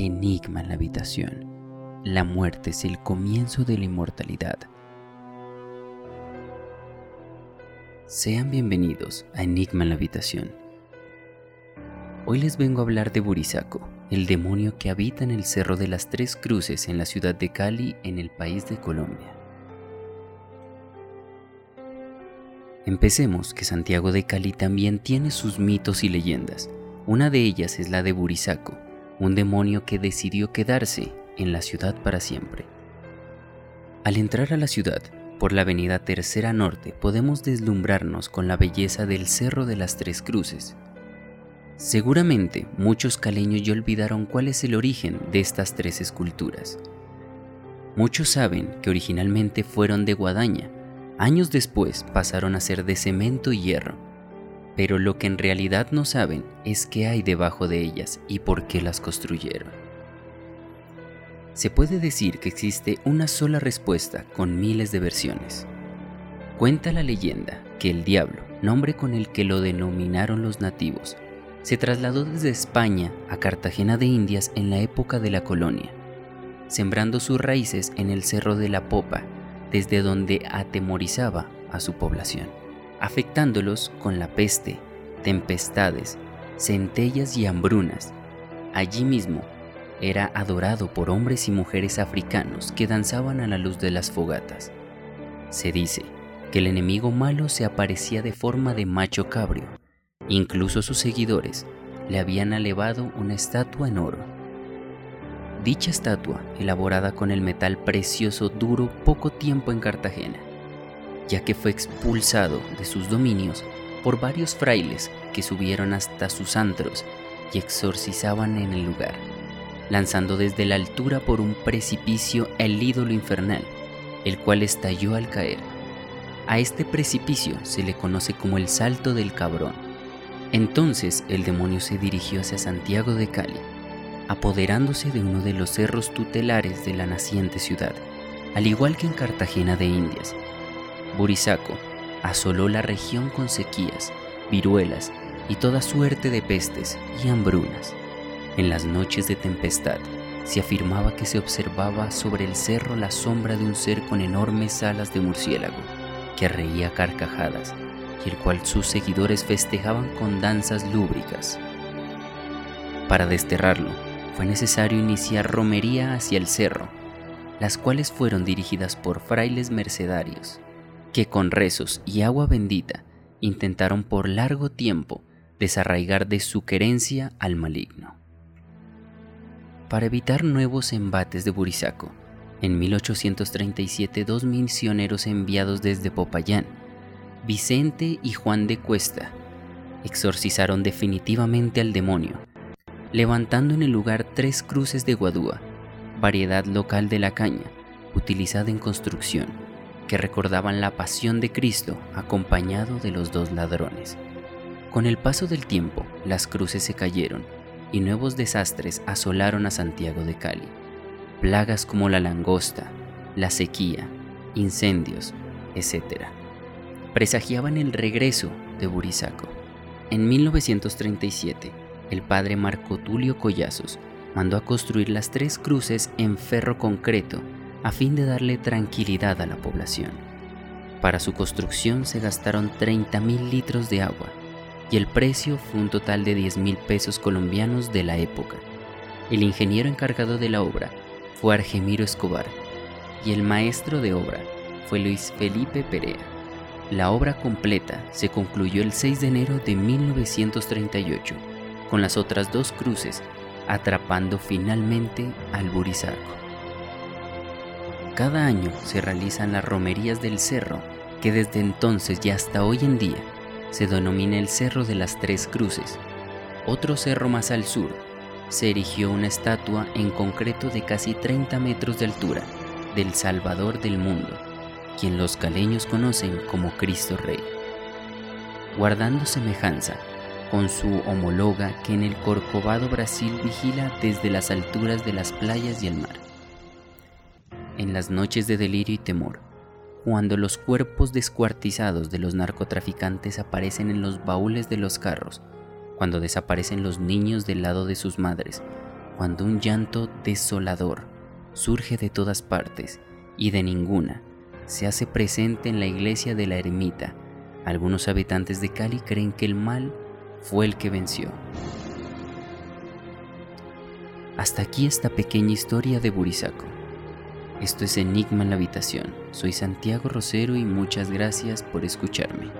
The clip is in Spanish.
Enigma en la habitación. La muerte es el comienzo de la inmortalidad. Sean bienvenidos a Enigma en la habitación. Hoy les vengo a hablar de Burisaco, el demonio que habita en el Cerro de las Tres Cruces en la ciudad de Cali, en el país de Colombia. Empecemos que Santiago de Cali también tiene sus mitos y leyendas. Una de ellas es la de Burisaco, un demonio que decidió quedarse en la ciudad para siempre. Al entrar a la ciudad, por la avenida Tercera Norte podemos deslumbrarnos con la belleza del Cerro de las Tres Cruces. Seguramente muchos caleños ya olvidaron cuál es el origen de estas tres esculturas. Muchos saben que originalmente fueron de guadaña, años después pasaron a ser de cemento y hierro, pero lo que en realidad no saben es qué hay debajo de ellas y por qué las construyeron. Se puede decir que existe una sola respuesta con miles de versiones. Cuenta la leyenda que el diablo, nombre con el que lo denominaron los nativos, se trasladó desde España a Cartagena de Indias en la época de la colonia, sembrando sus raíces en el Cerro de la Popa, desde donde atemorizaba a su población afectándolos con la peste, tempestades, centellas y hambrunas. Allí mismo era adorado por hombres y mujeres africanos que danzaban a la luz de las fogatas. Se dice que el enemigo malo se aparecía de forma de macho cabrio. Incluso sus seguidores le habían elevado una estatua en oro. Dicha estatua, elaborada con el metal precioso, duró poco tiempo en Cartagena ya que fue expulsado de sus dominios por varios frailes que subieron hasta sus antros y exorcizaban en el lugar, lanzando desde la altura por un precipicio el ídolo infernal, el cual estalló al caer. A este precipicio se le conoce como el Salto del Cabrón. Entonces el demonio se dirigió hacia Santiago de Cali, apoderándose de uno de los cerros tutelares de la naciente ciudad, al igual que en Cartagena de Indias, Burisaco asoló la región con sequías, viruelas y toda suerte de pestes y hambrunas. En las noches de tempestad se afirmaba que se observaba sobre el cerro la sombra de un ser con enormes alas de murciélago, que reía carcajadas y el cual sus seguidores festejaban con danzas lúbricas. Para desterrarlo, fue necesario iniciar romería hacia el cerro, las cuales fueron dirigidas por frailes mercedarios que con rezos y agua bendita intentaron por largo tiempo desarraigar de su querencia al maligno. Para evitar nuevos embates de Burisaco, en 1837 dos misioneros enviados desde Popayán, Vicente y Juan de Cuesta, exorcizaron definitivamente al demonio, levantando en el lugar tres cruces de guadúa, variedad local de la caña, utilizada en construcción que recordaban la pasión de Cristo acompañado de los dos ladrones. Con el paso del tiempo, las cruces se cayeron y nuevos desastres asolaron a Santiago de Cali. Plagas como la langosta, la sequía, incendios, etc. Presagiaban el regreso de Burisaco. En 1937, el padre Marco Tulio Collazos mandó a construir las tres cruces en ferro concreto a fin de darle tranquilidad a la población. Para su construcción se gastaron 30 mil litros de agua y el precio fue un total de 10 mil pesos colombianos de la época. El ingeniero encargado de la obra fue Argemiro Escobar y el maestro de obra fue Luis Felipe Perea. La obra completa se concluyó el 6 de enero de 1938 con las otras dos cruces atrapando finalmente al Burisaco. Cada año se realizan las romerías del cerro, que desde entonces y hasta hoy en día se denomina el Cerro de las Tres Cruces. Otro cerro más al sur, se erigió una estatua en concreto de casi 30 metros de altura del Salvador del mundo, quien los caleños conocen como Cristo Rey. Guardando semejanza con su homóloga que en el Corcovado Brasil vigila desde las alturas de las playas y el mar en las noches de delirio y temor, cuando los cuerpos descuartizados de los narcotraficantes aparecen en los baúles de los carros, cuando desaparecen los niños del lado de sus madres, cuando un llanto desolador surge de todas partes y de ninguna se hace presente en la iglesia de la ermita. Algunos habitantes de Cali creen que el mal fue el que venció. Hasta aquí esta pequeña historia de Burisaco. Esto es Enigma en la Habitación. Soy Santiago Rosero y muchas gracias por escucharme.